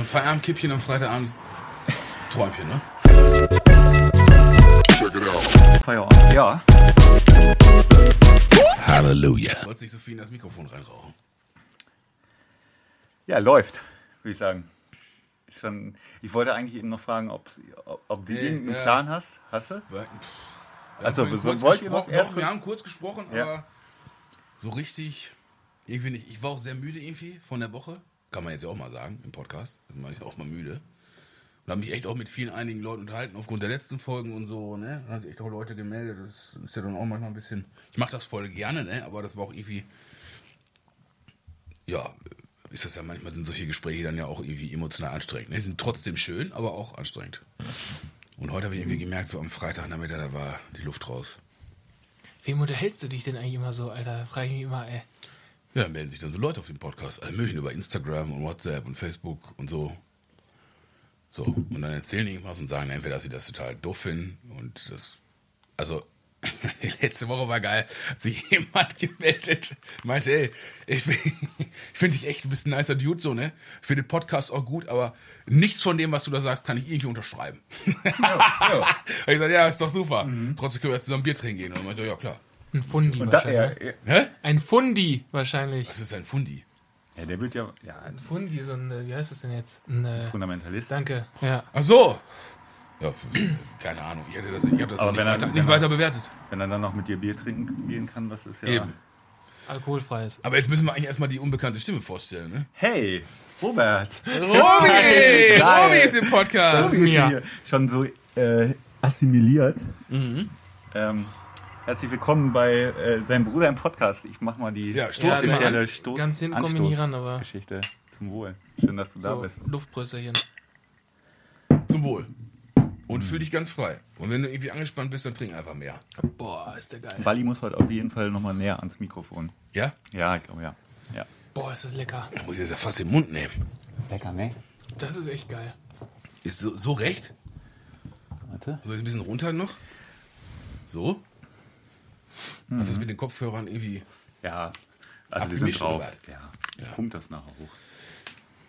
Ein Feierabendkippchen am Freitagabend. Träumchen, ne? Feierabend. Ja. Halleluja. Du wolltest nicht so viel in das Mikrofon reinrauchen. Ja, läuft, würde ich sagen. Ist schon, ich wollte eigentlich eben noch fragen, ob, ob du Nee, irgendeinen ja. Plan hast. Hast du? Weil- Also, wir haben so kurz wollt ihr noch gesprochen, erst doch, wir haben kurz gesprochen, Ja. aber so richtig irgendwie nicht. Ich war auch sehr müde irgendwie von der Woche. Kann man jetzt ja auch mal sagen im Podcast. Da war ich auch mal müde. Und habe mich echt auch mit vielen einigen Leuten unterhalten, aufgrund der letzten Folgen und so, ne? Da haben sich echt auch Leute gemeldet. Das ist ja dann auch manchmal ein bisschen. Ich mache das voll gerne, ne? Aber das war auch irgendwie. Ja, ist das ja manchmal sind solche Gespräche dann ja auch irgendwie emotional anstrengend. Ne? Die sind trotzdem schön, aber auch anstrengend. Und heute habe ich irgendwie gemerkt, so am Freitagnachmittag, da war die Luft raus. Wem unterhältst du dich denn eigentlich immer so, Alter? Frage ich mich immer, ey. Ja, melden sich dann so Leute auf den Podcast, alle möglichen über Instagram und WhatsApp und Facebook und so. So, und dann erzählen die irgendwas und sagen entweder, dass sie das total doof finden und das, also, letzte Woche war geil, hat sich jemand gemeldet, meinte, ey, ich, ich finde dich echt, du bist ein nicer Dude, so, ne? Für den Podcast auch gut, aber nichts von dem, was du da sagst, kann ich irgendwie unterschreiben. Ja. Hab ich gesagt, ja, ist doch super. Trotzdem können wir jetzt zusammen Bier trinken gehen. Und er meinte, ja, klar. Ein Fundi Und da, wahrscheinlich. ja, ne? ja, Hä? Ein Fundi wahrscheinlich. Was ist ein Fundi? ja, der wird ja, ja Ein Fundi, so ein, äh, wie heißt das denn jetzt? Ein, äh, Fundamentalist. danke, ja. Ach so. Ja, keine Ahnung. Ich, das, ich habe das nicht, wenn er- weiter, nicht er- weiter bewertet. Wenn er dann noch mit dir Bier trinken gehen kann, das ist ja. Eben. Alkoholfreies. Aber jetzt müssen wir eigentlich erstmal die unbekannte Stimme vorstellen, ne? Hey, Robert. Robi! Robi ist im Podcast. Das ist mir. hier schon so äh, assimiliert. Ähm, herzlich willkommen bei äh, deinem Bruder im Podcast. Ich mach mal die Ja, stoß spezielle. Stoß Ganz hinten komme ich nicht ran, aber- Geschichte zum Wohl. Schön, dass du da So, bist. Luftbrösterchen. Zum Wohl. Und fühl dich ganz frei. Und wenn du irgendwie angespannt bist, dann trink einfach mehr. Boah, ist der geil. Bali muss heute auf jeden Fall nochmal näher ans Mikrofon. Ja? Ja, ich glaube ja. Ja. Boah, ist das lecker. Da muss ich das ja fast im Mund nehmen. Lecker, ne? Das ist echt geil. Ist so, so recht? Warte. Soll ich ein bisschen runter noch? So? Was ist mit den Kopfhörern irgendwie? Ja. Also Abgemischt sind drauf. Ja. Ich pump das nachher hoch.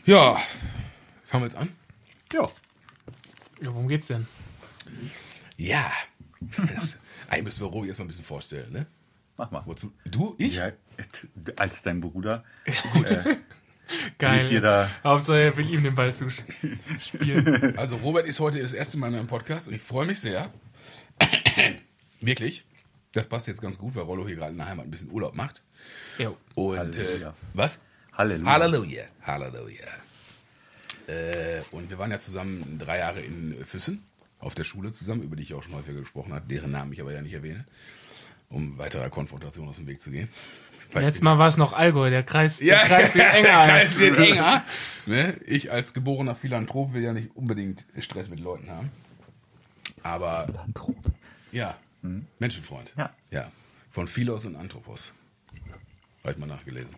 Ja. Fangen wir jetzt an? Ja. Ja, worum geht's denn? Ja. Das, eigentlich müssen wir Robi erstmal ein bisschen vorstellen, ne? Mach mal. Wozu? Du? Ich? Ja, als dein Bruder. Geil. ich dir da- Hauptsache, er will ihm den Ball zuspielen. Also Robert ist heute das erste Mal in meinem Podcast und ich freue mich sehr. Wirklich. Das passt jetzt ganz gut, weil Rollo hier gerade in der Heimat ein bisschen Urlaub macht. Jo. Und Halleluja. äh, was? Halleluja. Halleluja. Halleluja. Äh, und wir waren ja zusammen drei Jahre in Füssen auf der Schule zusammen, über die ich auch schon häufiger gesprochen habe, deren Namen ich aber ja nicht erwähne, um weiterer Konfrontation aus dem Weg zu gehen. Letztes Mal war es noch Allgäu, der Kreis, der Kreis wird enger. Der. Kreis wird enger. Ne? Ich als geborener Philanthrop will ja nicht unbedingt Stress mit Leuten haben. Aber ja, Menschenfreund. Ja. ja. Von Philos und Anthropos. Habe ich mal nachgelesen.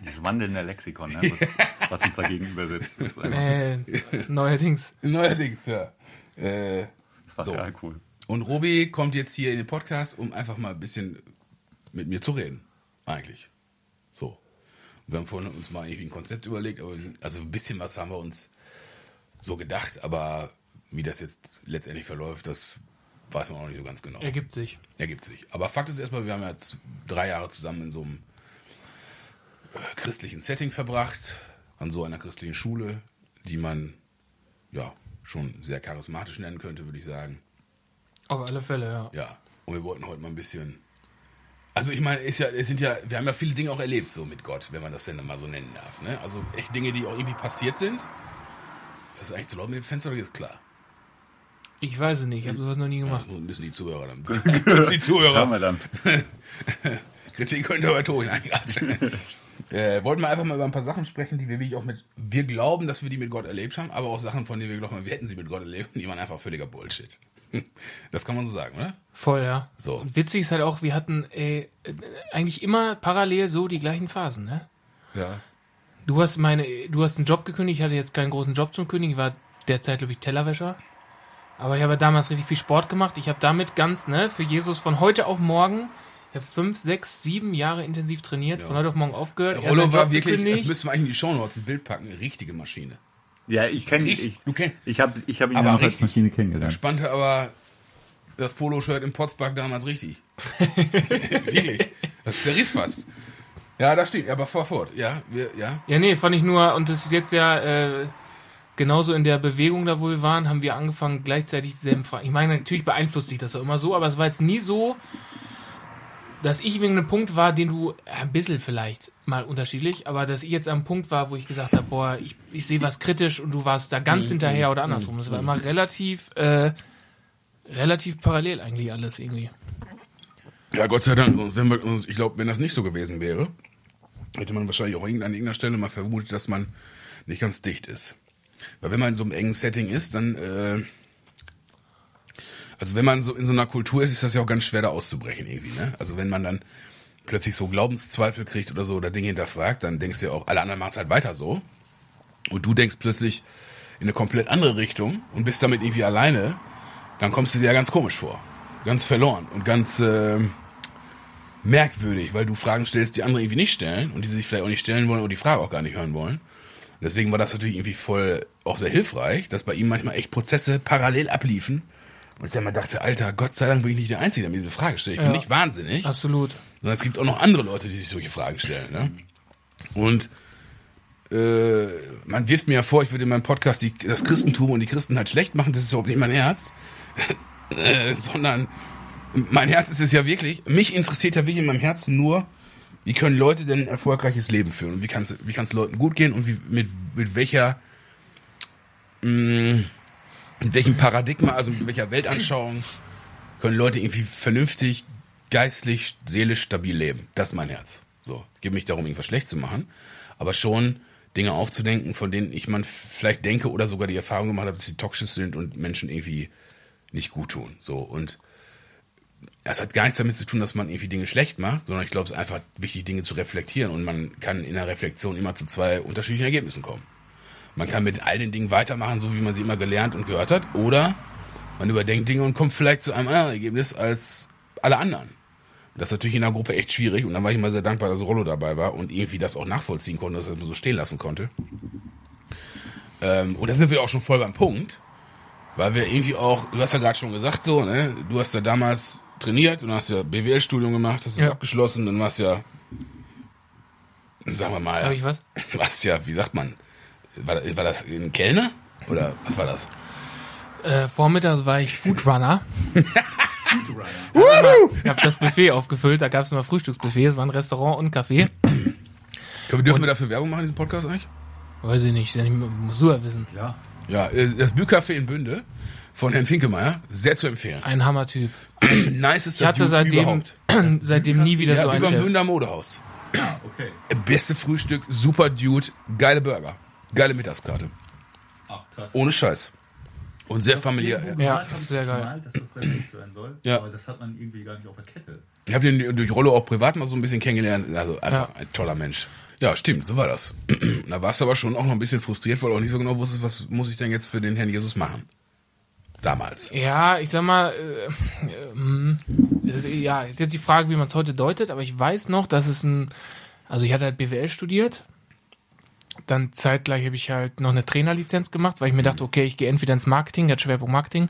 Dieses wandelnde Lexikon, ne? was, was uns dagegen übersetzt. Das ist Äh, neuerdings. Neuerdings, ja. Äh, fast so. ja cool. und Robi kommt jetzt hier in den Podcast, um einfach mal ein bisschen mit mir zu reden. Eigentlich. So. Wir haben vorhin uns mal irgendwie ein Konzept überlegt, aber wir sind, also ein bisschen was haben wir uns so gedacht, aber wie das jetzt letztendlich verläuft, das weiß man auch nicht so ganz genau. Ergibt sich. Ergibt sich. Aber Fakt ist erstmal, wir haben jetzt drei Jahre zusammen in so einem äh, christlichen Setting verbracht, an so einer christlichen Schule, die man ja schon sehr charismatisch nennen könnte, würde ich sagen. Auf alle Fälle, ja. Ja. Und wir wollten heute mal ein bisschen. Also ich meine, ist ja, es sind ja, wir haben ja viele Dinge auch erlebt, so mit Gott, wenn man das denn mal so nennen darf. Ne? Also echt Dinge, die auch irgendwie passiert sind. Ist das eigentlich zu laut mit dem Fenster oder ist klar? Ich weiß es nicht, ich habe sowas noch nie gemacht. So müssen die Zuhörer dann. müssen die Zuhörer. Hören wir dann. Kritik könnte aber Ton eingatschen. äh, wollten wir einfach mal über ein paar Sachen sprechen, die wir wirklich auch mit, wir glauben, dass wir die mit Gott erlebt haben, aber auch Sachen, von denen wir glauben, wir hätten sie mit Gott erlebt, die waren einfach völliger Bullshit. Das kann man so sagen, oder? Voll, ja. So. Und witzig ist halt auch, wir hatten ey, äh, eigentlich immer parallel so die gleichen Phasen, ne? Ja. Du hast meine, du hast einen Job gekündigt, ich hatte jetzt keinen großen Job zum Kündigen, ich war derzeit, glaube ich, Tellerwäscher. Aber ich habe damals richtig viel Sport gemacht. Ich habe damit ganz, ne, für Jesus von heute auf morgen, Ich habe fünf, sechs, sieben Jahre intensiv trainiert, von heute auf morgen aufgehört. erst Rollo war wirklich, das gekündigt. müssen wir eigentlich in die Shownotes ein Bild packen, eine richtige Maschine. Ja, ich kenne Richtig, ich, du kennst- ich habe ich hab ihn Aber ja auch als richtig. Maschine kennengelernt. spannte aber das Poloshirt im Potsbach damals richtig. wirklich. Das zerriss fast. Ja, da steht, aber fahr fort. Ja, wir, ja. Ja, nee, fand ich nur, und das ist jetzt ja äh, genauso in der Bewegung, da wo wir waren, haben wir angefangen, gleichzeitig dieselben Fragen. Ich meine, natürlich beeinflusst dich das auch immer so, aber es war jetzt nie so, dass ich wegen einem Punkt war, den du, ein bisschen vielleicht mal unterschiedlich, aber dass ich jetzt am Punkt war, wo ich gesagt habe, boah, ich, ich sehe was kritisch und du warst da ganz hinterher oder andersrum. Es war immer relativ, äh, relativ parallel eigentlich alles irgendwie. Ja, Gott sei Dank. Und wenn wir uns, ich glaube, wenn das nicht so gewesen wäre, hätte man wahrscheinlich auch irgend- an irgendeiner Stelle mal vermutet, dass man nicht ganz dicht ist. Weil wenn man in so einem engen Setting ist, dann, äh, also wenn man so in so einer Kultur ist, ist das ja auch ganz schwer da auszubrechen irgendwie, ne? Also wenn man dann plötzlich so Glaubenszweifel kriegt oder so oder Dinge hinterfragt, dann denkst du ja auch, alle anderen machen es halt weiter so. Und du denkst plötzlich in eine komplett andere Richtung und bist damit irgendwie alleine, dann kommst du dir ja ganz komisch vor. Ganz verloren und ganz äh, merkwürdig, weil du Fragen stellst, die andere irgendwie nicht stellen und die sich vielleicht auch nicht stellen wollen oder die Frage auch gar nicht hören wollen. Deswegen war das natürlich irgendwie voll auch sehr hilfreich, dass bei ihm manchmal echt Prozesse parallel abliefen. Und ich dann mal dachte, Alter, Gott sei Dank bin ich nicht der Einzige, der mir diese Frage stellt. Ich bin Ja. nicht wahnsinnig Absolut. sondern es gibt auch noch andere Leute, die sich solche Fragen stellen. Ne? Und äh, man wirft mir ja vor, ich würde in meinem Podcast die, das Christentum und die Christen halt schlecht machen. Das ist überhaupt nicht mein Herz, äh, sondern mein Herz ist es ja wirklich. Mich interessiert ja wirklich in meinem Herzen nur, wie können Leute denn ein erfolgreiches Leben führen und wie kann es wie kann's Leuten gut gehen und wie, mit, mit welcher mh, mit welchem Paradigma, also mit welcher Weltanschauung können Leute irgendwie vernünftig, geistlich, seelisch stabil leben. Das ist mein Herz. So, geht mich darum, irgendwas schlecht zu machen, aber schon Dinge aufzudenken, von denen ich man vielleicht denke oder sogar die Erfahrung gemacht habe, dass sie toxisch sind und Menschen irgendwie nicht gut tun. So und das hat gar nichts damit zu tun, dass man irgendwie Dinge schlecht macht, sondern ich glaube, es ist einfach wichtig, Dinge zu reflektieren und man kann in der Reflexion immer zu zwei unterschiedlichen Ergebnissen kommen. Man kann mit all den Dingen weitermachen, so wie man sie immer gelernt und gehört hat, oder man überdenkt Dinge und kommt vielleicht zu einem anderen Ergebnis als alle anderen. Das ist natürlich in der Gruppe echt schwierig und dann war ich immer sehr dankbar, dass Rollo dabei war und irgendwie das auch nachvollziehen konnte, dass er so stehen lassen konnte. Ähm, und da sind wir auch schon voll beim Punkt, weil wir irgendwie auch, du hast ja gerade schon gesagt so, ne, du hast ja damals trainiert und hast ja BWL-Studium gemacht, hast es Ja. abgeschlossen, dann warst ja, sagen wir mal, Habe ich was? warst ja, wie sagt man, war, war das ein Kellner oder was war das? Äh, vormittags war ich Foodrunner. Ich habe das Buffet aufgefüllt, da gab es immer Frühstücksbuffet, es war ein Restaurant und ein Café. Können wir, dürfen wir dafür Werbung machen in diesem Podcast eigentlich? Weiß ich nicht, musst du ja wissen. Ja. Ja, äh, das Bücafé in Bünde von Herrn Finkemeier, sehr zu empfehlen. Ein Hammertyp. Nicester Ich hatte Dude seitdem, überhaupt. seitdem nie wieder Ja, so einen über Chef. Bünder Modehaus. Ah, okay. Beste Frühstück, super Dude, geile Burger, geile Mittagskarte. Ach, krass. Ohne Scheiß. Und sehr familiär. Ja, ich sehr das geil. mal, dass das sein soll. Ja. Aber das hat man irgendwie gar nicht auf der Kette. Ich habe den durch Rollo auch privat mal so ein bisschen kennengelernt. Also einfach Ja. ein toller Mensch. Ja, stimmt, so war das. Da warst du aber schon auch noch ein bisschen frustriert, weil du auch nicht so genau wusstest, was muss ich denn jetzt für den Herrn Jesus machen. Damals. Ja, ich sag mal, äh, äh, ist, ja, ist jetzt die Frage, wie man es heute deutet, aber ich weiß noch, dass es ein, also ich hatte halt BWL studiert, dann zeitgleich habe ich halt noch eine Trainerlizenz gemacht, weil ich mir dachte, okay, ich gehe entweder ins Marketing, der Schwerpunkt Marketing,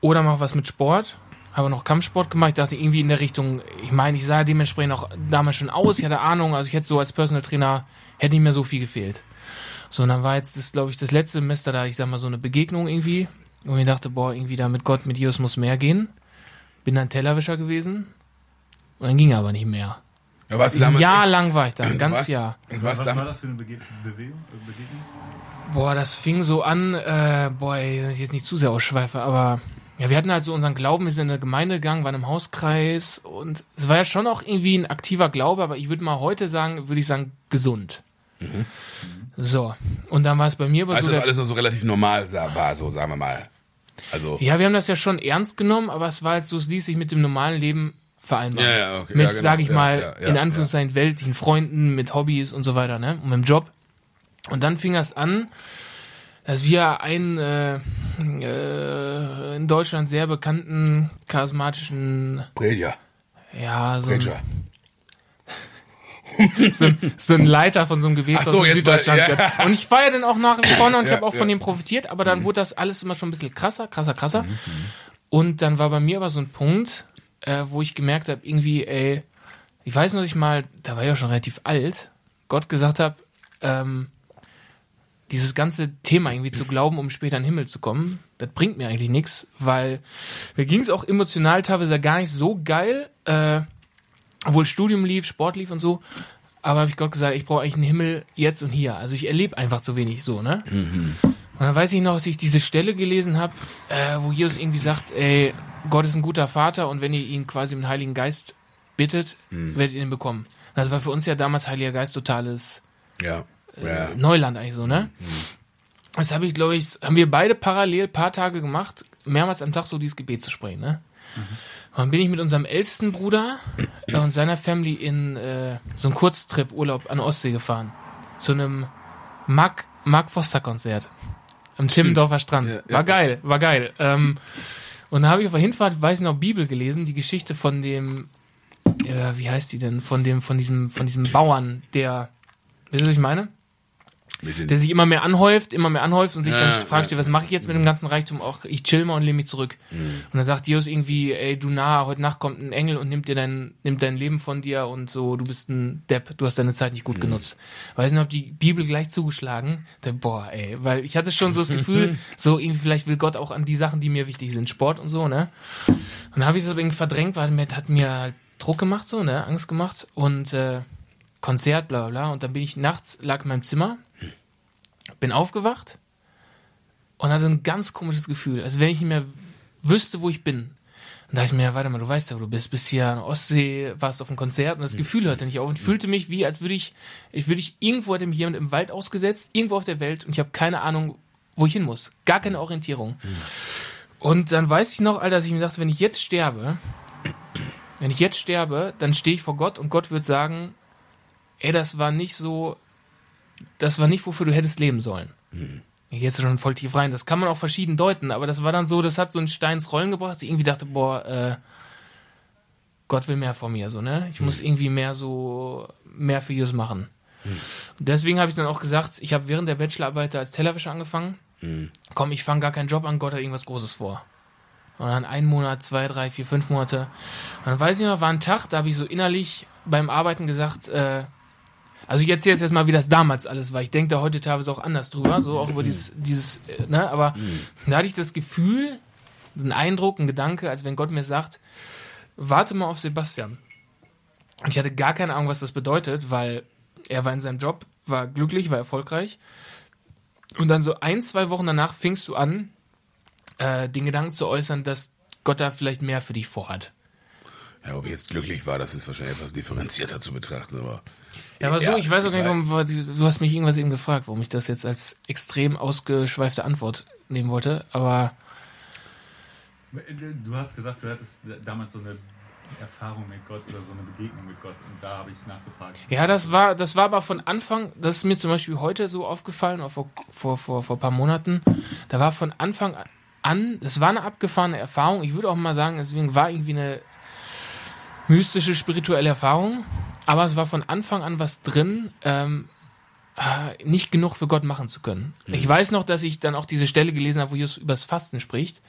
oder mache was mit Sport. Habe noch Kampfsport gemacht. Ich dachte irgendwie in der Richtung, ich meine, ich sah dementsprechend auch damals schon aus. Ich hatte Ahnung, also ich hätte so als Personal Trainer, hätte nicht mehr so viel gefehlt. So, und dann war jetzt, das glaube ich, das letzte Semester da, ich sag mal, so eine Begegnung irgendwie. Und ich dachte, boah, irgendwie da mit Gott, mit Jesus muss mehr gehen. Bin dann Tellerwischer gewesen. Und dann ging aber nicht mehr. Ja, warst du Ein damals Jahr echt- lang war ich da, ein ganzes warst, Jahr. Was, was war da, das für eine Bege Bewegung, äh, Begegnung? Boah, das fing so an, äh, boah, ey, dass ich jetzt nicht zu sehr ausschweife, aber ja, wir hatten halt so unseren Glauben, wir sind in eine Gemeinde gegangen, waren im Hauskreis und es war ja schon auch irgendwie ein aktiver Glaube, aber ich würde mal heute sagen, würde ich sagen, gesund. So, und dann war es bei mir aber als so. das alles noch so relativ normal war, so sagen wir mal. Also, ja, wir haben das ja schon ernst genommen, aber es war halt so, es ließ sich mit dem normalen Leben vereinbaren. Ja, ja, okay, mit, ja, genau, sag ich ja, mal, ja, in Anführungszeichen weltlichen Freunden, mit Hobbys und so weiter, ne? Und mit dem Job. Und dann fing das an, dass wir einen äh, äh, in Deutschland sehr bekannten charismatischen Predia. Ja, so ein, Ranger. so, ein- so ein Leiter von so einem Gewächshaus Ach so, in jetzt Süddeutschland. weiß- ja. Und ich war ja dann auch nach wie vor noch und ich Ja, habe auch von ja. Mhm. dem profitiert, aber dann wurde das alles immer schon ein bisschen krasser, krasser, krasser. Und dann war bei mir aber so ein Punkt, äh, wo ich gemerkt habe, irgendwie, ey, ich weiß noch nicht mal, da war ich ja schon relativ alt, Gott gesagt habe, ähm, dieses ganze Thema irgendwie zu glauben, um später in den Himmel zu kommen, das bringt mir eigentlich nichts, weil mir ging es auch emotional teilweise gar nicht so geil, äh, obwohl Studium lief, Sport lief und so, aber habe ich Gott gesagt, ich brauche eigentlich einen Himmel jetzt und hier. Also ich erlebe einfach zu wenig so, ne? Und dann weiß ich noch, dass ich diese Stelle gelesen habe, äh, wo Jesus irgendwie sagt, ey, Gott ist ein guter Vater und wenn ihr ihn quasi im Heiligen Geist bittet, werdet ihr ihn bekommen. Das war für uns ja damals Heiliger Geist totales Ja. ja. Neuland eigentlich so, ne? Das habe ich, glaube ich, haben wir beide parallel paar Tage gemacht, mehrmals am Tag so dieses Gebet zu sprechen, ne? Und dann bin ich mit unserem ältesten Bruder äh, und seiner Family in äh, so einen Kurztrip-Urlaub an der Ostsee gefahren. Zu einem Mark, Mark Foster-Konzert. Am Timmendorfer Strand. Ja, ja. War geil, war geil. Ähm, und dann habe ich auf der Hinfahrt, weiß ich noch, Bibel gelesen, die Geschichte von dem, äh, wie heißt die denn, von dem, von diesem, von diesem Bauern, der, wisst ihr, was ich meine? Der sich immer mehr anhäuft, immer mehr anhäuft und sich Ja, dann ja, fragt, ja. was mache ich jetzt mit dem ganzen Reichtum? Auch ich chill mal und lehne mich zurück. Mhm. Und dann sagt Jesus irgendwie, ey, du nah, heute Nacht kommt ein Engel und nimmt dir dein, nimmt dein Leben von dir und so, du bist ein Depp, du hast deine Zeit nicht gut Mhm. genutzt. Weiß nicht, ob die Bibel gleich zugeschlagen. Da, boah, ey, weil ich hatte schon so das Gefühl, so irgendwie vielleicht will Gott auch an die Sachen, die mir wichtig sind, Sport und so, ne? Und dann habe ich es aber irgendwie verdrängt, weil mir hat mir halt Druck gemacht, so, ne, Angst gemacht und äh, Konzert, bla bla bla. Und dann bin ich nachts, lag in meinem Zimmer bin aufgewacht und hatte ein ganz komisches Gefühl, als wenn ich nicht mehr wüsste, wo ich bin. Und da dachte ich mir, ja, warte mal, du weißt ja, wo du bist, bist hier an der Ostsee, warst auf einem Konzert und das Gefühl hörte nicht auf und fühlte mich wie, als würde ich, ich würde ich irgendwo hätte mich jemand im Wald ausgesetzt, irgendwo auf der Welt und ich habe keine Ahnung, wo ich hin muss. Gar keine Orientierung. Und dann weiß ich noch, Alter, dass ich mir dachte, wenn ich jetzt sterbe, wenn ich jetzt sterbe, dann stehe ich vor Gott und Gott wird sagen, ey, das war nicht so, das war nicht, wofür du hättest leben sollen. Ich jetzt schon voll tief rein. Das kann man auch verschieden deuten, aber das war dann so, das hat so einen Stein ins Rollen gebracht, dass ich irgendwie dachte, boah, äh, Gott will mehr von mir, so, ne? Ich muss irgendwie mehr so, mehr für Jesus machen. Und deswegen habe ich dann auch gesagt, ich habe während der Bachelorarbeit als Tellerwäscher angefangen. Komm, ich fange gar keinen Job an, Gott hat irgendwas Großes vor. Und dann ein Monat, zwei, drei, vier, fünf Monate. Und dann weiß ich noch, war ein Tag, da habe ich so innerlich beim Arbeiten gesagt, äh, also ich erzähle jetzt erstmal, wie das damals alles war. Ich denke da heute teilweise auch anders drüber, so auch über dieses, dieses, äh, ne, aber da hatte ich das Gefühl, einen Eindruck, einen Gedanke, als wenn Gott mir sagt, warte mal auf Sebastian. Und ich hatte gar keine Ahnung, was das bedeutet, weil er war in seinem Job, war glücklich, war erfolgreich. Und dann so ein, zwei Wochen danach fingst du an, äh, den Gedanken zu äußern, dass Gott da vielleicht mehr für dich vorhat. Ja, ob ich jetzt glücklich war, das ist wahrscheinlich etwas differenzierter zu betrachten, aber. Ja, aber so, Ja, ich weiß auch nicht, warum, du hast mich irgendwas eben gefragt, warum ich das jetzt als extrem ausgeschweifte Antwort nehmen wollte, aber Du hast gesagt, du hattest damals so eine Erfahrung mit Gott oder so eine Begegnung mit Gott und da habe ich nachgefragt. ja, das war, das war aber von Anfang, das ist mir zum Beispiel heute so aufgefallen, oder vor, vor, vor, vor ein paar Monaten, da war von Anfang an, das war eine abgefahrene Erfahrung, ich würde auch mal sagen, deswegen war irgendwie eine mystische, spirituelle Erfahrung, aber es war von Anfang an was drin, ähm, äh, nicht genug für Gott machen zu können. Ich weiß noch, dass ich dann auch diese Stelle gelesen habe, wo Jesus über das Fasten spricht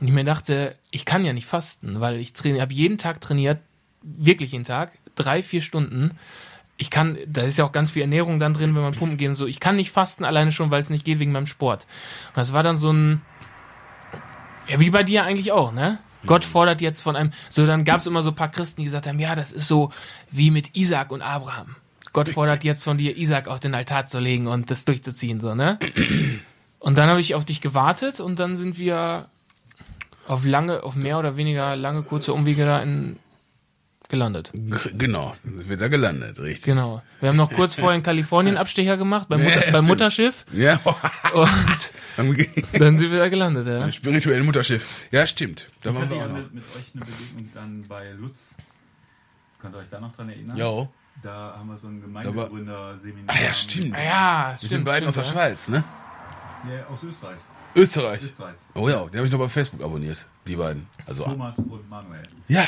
und ich mir dachte, ich kann ja nicht fasten, weil ich habe jeden Tag trainiert, wirklich jeden Tag, drei, vier Stunden. Ich kann, da ist ja auch ganz viel Ernährung dann drin, wenn man pumpen geht und so. Ich kann nicht fasten, alleine schon, weil es nicht geht wegen meinem Sport. Und das war dann so ein, ja, wie bei dir eigentlich auch, ne? Gott fordert jetzt von einem, so dann gab es immer so ein paar Christen, die gesagt haben, ja, das ist so wie mit Isaac und Abraham. Gott fordert jetzt von dir, Isaac auf den Altar zu legen und das durchzuziehen, so, ne? Und dann habe ich auf dich gewartet und dann sind wir auf lange, auf mehr oder weniger lange, kurze Umwege da in, gelandet. G- Genau, sind wir da gelandet, richtig. Genau. Wir haben noch kurz vorher in Kalifornien Abstecher gemacht, beim, Ja, Mutter, beim stimmt. Mutterschiff Ja, und dann sind wir da gelandet, ja. spirituellen Mutterschiff. Ja, stimmt. Da Ich waren hatte wir ja auch noch. mit, mit euch eine Begegnung dann bei Lutz. Könnt ihr euch da noch dran erinnern? Jo. Da haben wir so ein Gemeindegründer-Seminar. Ah ja, stimmt. Ah ja, Mit stimmt. den beiden stimmt, aus der ja. Schweiz, ne? Ja, aus Österreich. Österreich. Österreich. Oh ja, die habe ich noch bei Facebook abonniert, die beiden. Also, Thomas und Manuel. ja,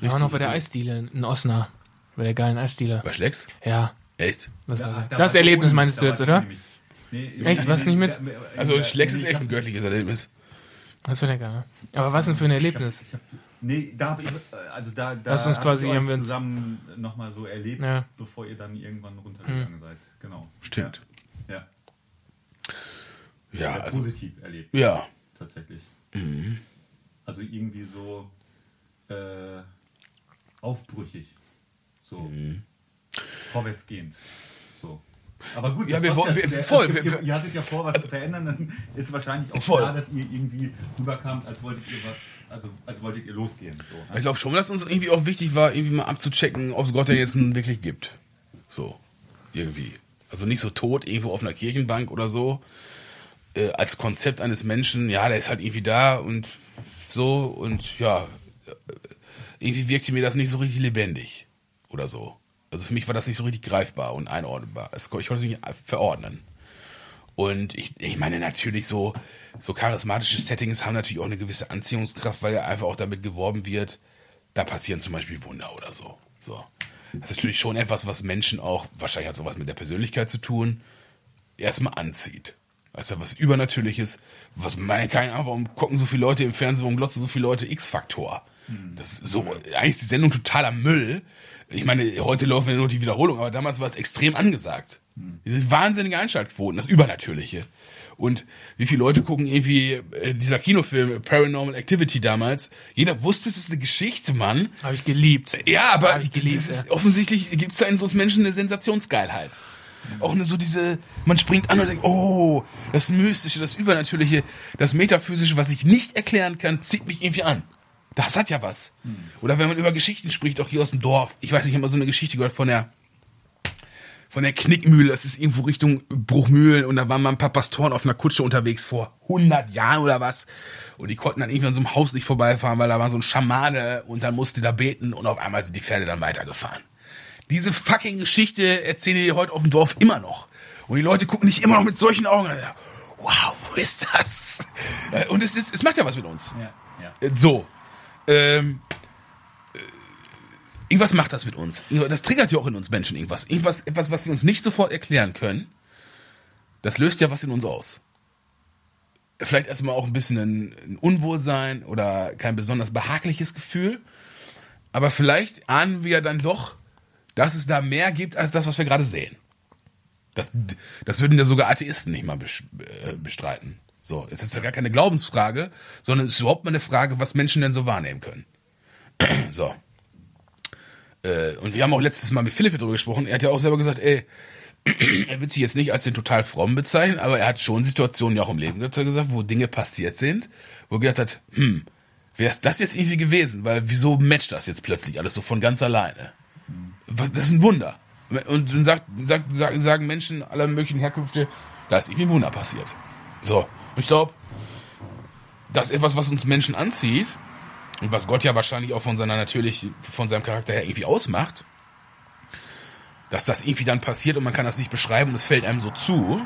Wir waren noch bei der Eisdiele in Osnabrück. Bei der geilen Eisdiele. Bei Schlecks? Ja, Echt? das war Da- da Das war ich Erlebnis meinst du jetzt, ich oder? Nee, Echt? Was nicht mit? Also Schlecks ist ich echt hab- ein göttliches Erlebnis. Das war der geil. Aber was denn für ein Erlebnis? Nee, da habe ich, also da, da Lass uns hab quasi- ich haben wir uns- zusammen nochmal so erlebt, Ja. bevor ihr dann irgendwann runtergegangen seid. Genau. Stimmt. Ja, ja. Ja, Sehr also. positiv erlebt, Ja. tatsächlich. Also irgendwie so äh, aufbrüchig. So vorwärtsgehend. So. Aber gut, Ja, wir wollen- wir- es voll, gibt- wir- ihr, ihr hattet ja vor, was zu verändern, dann ist wahrscheinlich auch Voll. klar, dass ihr irgendwie rüberkamt, als wolltet ihr was, also als wolltet ihr losgehen. So, ne? Ich glaube schon, dass uns irgendwie auch wichtig war, irgendwie mal abzuchecken, ob es Gott denn jetzt nun wirklich gibt. So. Irgendwie. Also nicht so tot irgendwo auf einer Kirchenbank oder so. Äh, als Konzept eines Menschen, ja, der ist halt irgendwie da und so und ja, äh, irgendwie wirkte mir das nicht so richtig lebendig oder so. Also für mich war das nicht so richtig greifbar und einordnbar. Ich konnte es nicht verordnen. Und ich, ich meine natürlich so, so charismatische Settings haben natürlich auch eine gewisse Anziehungskraft, weil ja einfach auch damit geworben wird, da passieren zum Beispiel Wunder oder so. So. Das ist natürlich schon etwas, was Menschen auch, wahrscheinlich hat sowas mit der Persönlichkeit zu tun, erstmal anzieht. Weißt du, was Übernatürliches, was meine, keine Ahnung, warum gucken so viele Leute im Fernsehen, warum glotzen so viele Leute X-Faktor? Das ist so, eigentlich ist die Sendung totaler Müll. Ich meine, heute laufen ja nur die Wiederholung, aber damals war es extrem angesagt. Diese wahnsinnige Einschaltquoten, das Übernatürliche. Und wie viele Leute gucken irgendwie äh, dieser Kinofilm Paranormal Activity damals? Jeder wusste, es ist eine Geschichte, Mann. Habe ich geliebt. Ja, aber Hab ich geliebt, ist, offensichtlich gibt es da in so Menschen eine Sensationsgeilheit. Auch eine so diese, man springt an und denkt, oh, das Mystische, das Übernatürliche, das Metaphysische, was ich nicht erklären kann, zieht mich irgendwie an. Das hat ja was. Oder wenn man über Geschichten spricht, auch hier aus dem Dorf. Ich weiß nicht, ich habe mal so eine Geschichte gehört von der von der Knickmühle, das ist irgendwo Richtung Bruchmühlen und da waren mal ein paar Pastoren auf einer Kutsche unterwegs vor 100 Jahren oder was und die konnten dann irgendwie an so einem Haus nicht vorbeifahren, weil da war so ein Schamane und dann musste da beten und auf einmal sind die Pferde dann weitergefahren. Diese fucking Geschichte erzählen die heute auf dem Dorf immer noch. Und die Leute gucken nicht immer noch mit solchen Augen an. Wow, wo ist das? Und es ist, es macht ja was mit uns. Ja, ja. So. Ähm, äh, irgendwas macht das mit uns. Das triggert ja auch in uns Menschen irgendwas. Irgendwas, etwas, was wir uns nicht sofort erklären können. Das löst ja was in uns aus. Vielleicht erstmal auch ein bisschen ein, ein Unwohlsein oder kein besonders behagliches Gefühl. Aber vielleicht ahnen wir dann doch, dass es da mehr gibt als das, was wir gerade sehen. Das, das würden ja sogar Atheisten nicht mal äh, bestreiten. So, es ist ja gar keine Glaubensfrage, sondern es ist überhaupt mal eine Frage, was Menschen denn so wahrnehmen können. so. Äh, und wir haben auch letztes Mal mit Philipp darüber gesprochen. Er hat ja auch selber gesagt, ey, er wird sich jetzt nicht als den total frommen bezeichnen, aber er hat schon Situationen ja auch im Leben gesagt, wo Dinge passiert sind, wo er gedacht hat, hm, wäre es das jetzt irgendwie gewesen? Weil wieso matcht das jetzt plötzlich alles so von ganz alleine? Was, das ist ein Wunder. Und dann sagt, sagt, sagen Menschen aller möglichen Herkünfte, da ist irgendwie ein Wunder passiert. So, ich glaube, das ist etwas, was uns Menschen anzieht und was Gott ja wahrscheinlich auch von seiner natürlich, von seinem Charakter her irgendwie ausmacht, dass das irgendwie dann passiert und man kann das nicht beschreiben und es fällt einem so zu.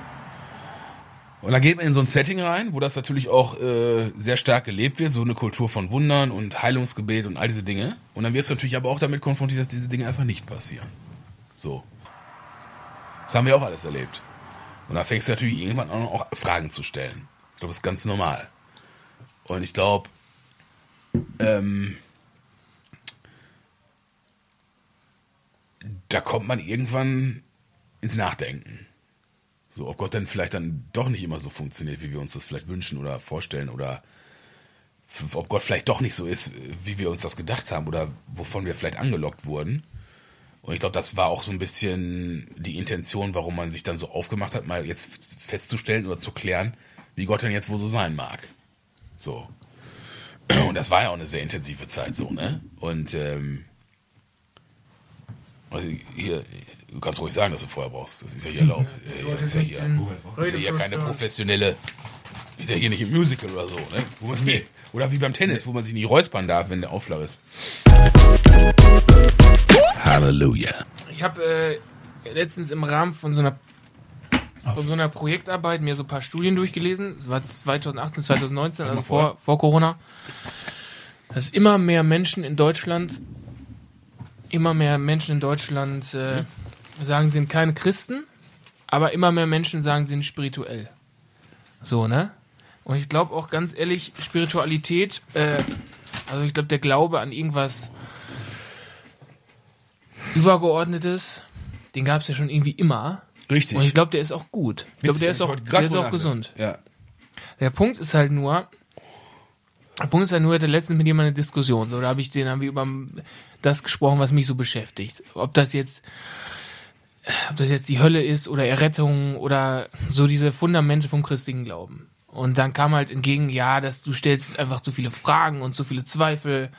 Und dann geht man in so ein Setting rein, wo das natürlich auch äh, sehr stark gelebt wird, so eine Kultur von Wundern und Heilungsgebet und all diese Dinge. Und dann wirst du natürlich aber auch damit konfrontiert, dass diese Dinge einfach nicht passieren. So. Das haben wir auch alles erlebt. Und da fängst du natürlich irgendwann an, auch Fragen zu stellen. Glaube, das ist ganz normal. Und ich glaube, ähm, da kommt man irgendwann ins Nachdenken. So, ob Gott dann vielleicht dann doch nicht immer so funktioniert, wie wir uns das vielleicht wünschen oder vorstellen oder ob Gott vielleicht doch nicht so ist, wie wir uns das gedacht haben oder wovon wir vielleicht angelockt wurden. Und ich glaube, das war auch so ein bisschen die Intention, warum man sich dann so aufgemacht hat, mal jetzt festzustellen oder zu klären, wie Gott denn jetzt wohl so sein mag. So. Und das war ja auch eine sehr intensive Zeit so, ne? Und ähm, also hier, du kannst ruhig sagen, dass du vorher brauchst. Das ist ja hier erlaubt. Äh, Du Das ist ja hier, ist ja hier keine professionelle, ist ja hier nicht im Musical oder so, ne? Wo man, nee. Oder wie beim Tennis, wo man sich nicht räuspern darf, wenn der Aufschlag ist. Halleluja. Ich habe äh, letztens im Rahmen von so einer von so einer Projektarbeit mir so ein paar Studien durchgelesen. Es war 2018, 2019, also vor, vor. vor Corona. Dass immer mehr Menschen in Deutschland immer mehr Menschen in Deutschland äh, sagen, sie sind keine Christen, aber immer mehr Menschen sagen, sie sind spirituell. So, ne? Und ich glaube auch ganz ehrlich, Spiritualität, äh, also ich glaube, der Glaube an irgendwas Übergeordnetes, den gab es ja schon irgendwie immer. Richtig. Und ich glaube, der ist auch gut. Ich glaube, der ist auch, der ist auch gesund. Ja. Der Punkt ist halt nur, der Punkt ist halt nur, ich hatte letztens mit jemandem eine Diskussion, so, da habe ich den, haben wir über das gesprochen, was mich so beschäftigt. Ob das jetzt, ob das jetzt die Hölle ist oder Errettung oder so diese Fundamente vom christlichen Glauben. Und dann kam halt entgegen, ja, dass du stellst einfach zu viele Fragen und zu viele Zweifel.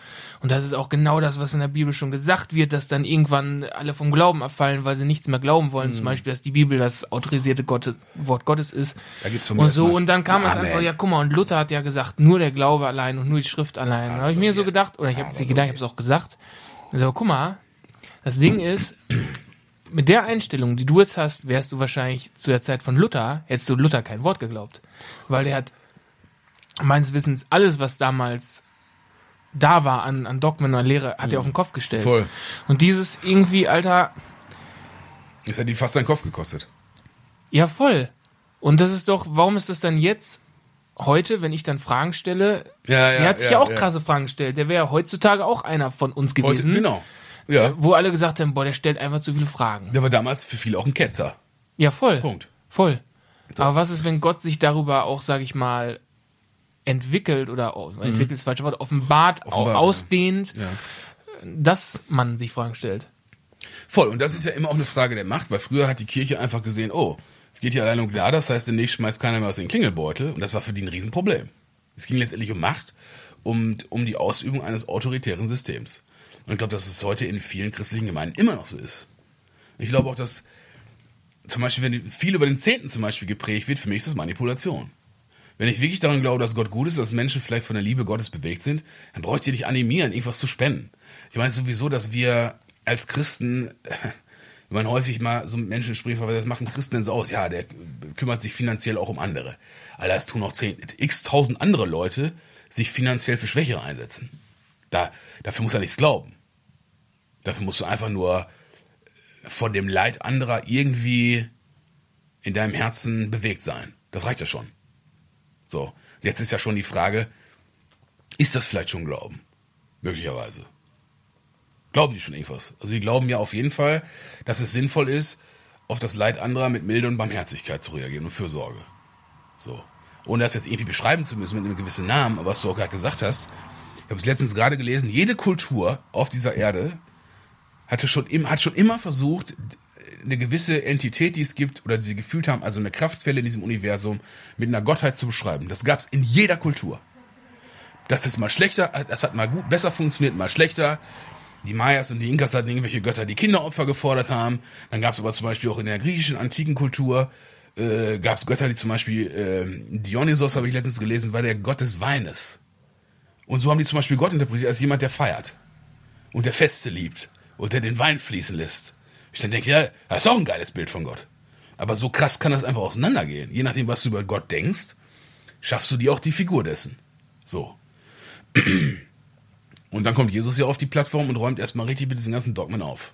Und das ist auch genau das, was in der Bibel schon gesagt wird, dass dann irgendwann alle vom Glauben abfallen, weil sie nichts mehr glauben wollen. Mhm. Zum Beispiel, dass die Bibel das autorisierte Gottes, Wort Gottes ist. Da geht's mir und so, und dann kam es Amen. einfach, ja, guck mal, und Luther hat ja gesagt, nur der Glaube allein und nur die Schrift allein. Da habe ich mir so gedacht, oder ich habe es nicht gedacht, ich habe es auch gesagt. Also, guck mal, das Ding ist, mit der Einstellung, die du jetzt hast, wärst du wahrscheinlich zu der Zeit von Luther, hättest du Luther kein Wort geglaubt. Weil der hat meines Wissens alles, was damals da war an, an Dogmen und Lehre, hat er auf den Kopf gestellt. Voll. Und dieses irgendwie, Alter, Das hat ihn fast seinen Kopf gekostet. ja voll. Und das ist doch, warum ist das dann jetzt heute, wenn ich dann Fragen stelle, Ja, er hat sich ja, auch krasse Fragen gestellt. Der wäre heutzutage auch einer von uns Heute, gewesen. genau. Ja. Wo alle gesagt haben, boah, der stellt einfach zu viele Fragen. Der war damals für viele auch ein Ketzer. Ja, voll. Punkt. Voll. Aber was ist, wenn Gott sich darüber auch, sag ich mal, entwickelt oder oh, entwickelt ist das falsche Wort, offenbart, Mhm. Offenbart, ausdehnt, Ja. dass man sich Fragen stellt. Voll. Und das ist ja immer auch eine Frage der Macht, weil früher hat die Kirche einfach gesehen, oh, es geht hier allein um Gnade, das heißt, demnächst schmeißt keiner mehr aus den Klingelbeutel. Und das war für die ein Riesenproblem. Es ging letztendlich um Macht, um, um die Ausübung eines autoritären Systems. Und ich glaube, dass es heute in vielen christlichen Gemeinden immer noch so ist. Ich glaube auch, dass zum Beispiel, wenn viel über den Zehnten zum Beispiel geprägt wird, für mich ist das Manipulation. Wenn ich wirklich daran glaube, dass Gott gut ist, dass Menschen vielleicht von der Liebe Gottes bewegt sind, dann brauche ich sie nicht animieren, irgendwas zu spenden. Ich meine sowieso, dass wir als Christen, ich meine häufig mal so mit Menschen sprechen, was machen Christen denn so aus? Ja, der kümmert sich finanziell auch um andere. Alter, es tun auch zehn, x tausend andere Leute sich finanziell für Schwächere einsetzen. Da, dafür muss er nichts glauben. Dafür musst du einfach nur von dem Leid anderer irgendwie in deinem Herzen bewegt sein. Das reicht ja schon. So, jetzt ist ja schon die Frage, ist das vielleicht schon Glauben? Möglicherweise. Glauben die schon irgendwas? Also die glauben ja auf jeden Fall, dass es sinnvoll ist, auf das Leid anderer mit Milde und Barmherzigkeit zu reagieren und Fürsorge. So. Ohne das jetzt irgendwie beschreiben zu müssen mit einem gewissen Namen, aber was du auch gerade gesagt hast, ich habe es letztens gerade gelesen, jede Kultur auf dieser Erde hatte schon, hat schon immer versucht, eine gewisse Entität, die es gibt, oder die sie gefühlt haben, also eine Kraftquelle in diesem Universum, mit einer Gottheit zu beschreiben. Das gab es in jeder Kultur. Das ist mal schlechter, das hat mal gut, besser funktioniert, mal schlechter. Die Mayas und die Inkas hatten irgendwelche Götter, die Kinderopfer gefordert haben. Dann gab es aber zum Beispiel auch in der griechischen antiken Kultur äh, gab es Götter, die zum Beispiel äh, Dionysos habe ich letztens gelesen, war der Gott des Weines. Und so haben die zum Beispiel Gott interpretiert als jemand, der feiert und der Feste liebt und der den Wein fließen lässt. Ich dann denke, ja, das ist auch ein geiles Bild von Gott. Aber so krass kann das einfach auseinandergehen. Je nachdem, was du über Gott denkst, schaffst du dir auch die Figur dessen. So. Und dann kommt Jesus ja auf die Plattform und räumt erstmal richtig mit diesen ganzen Dogmen auf.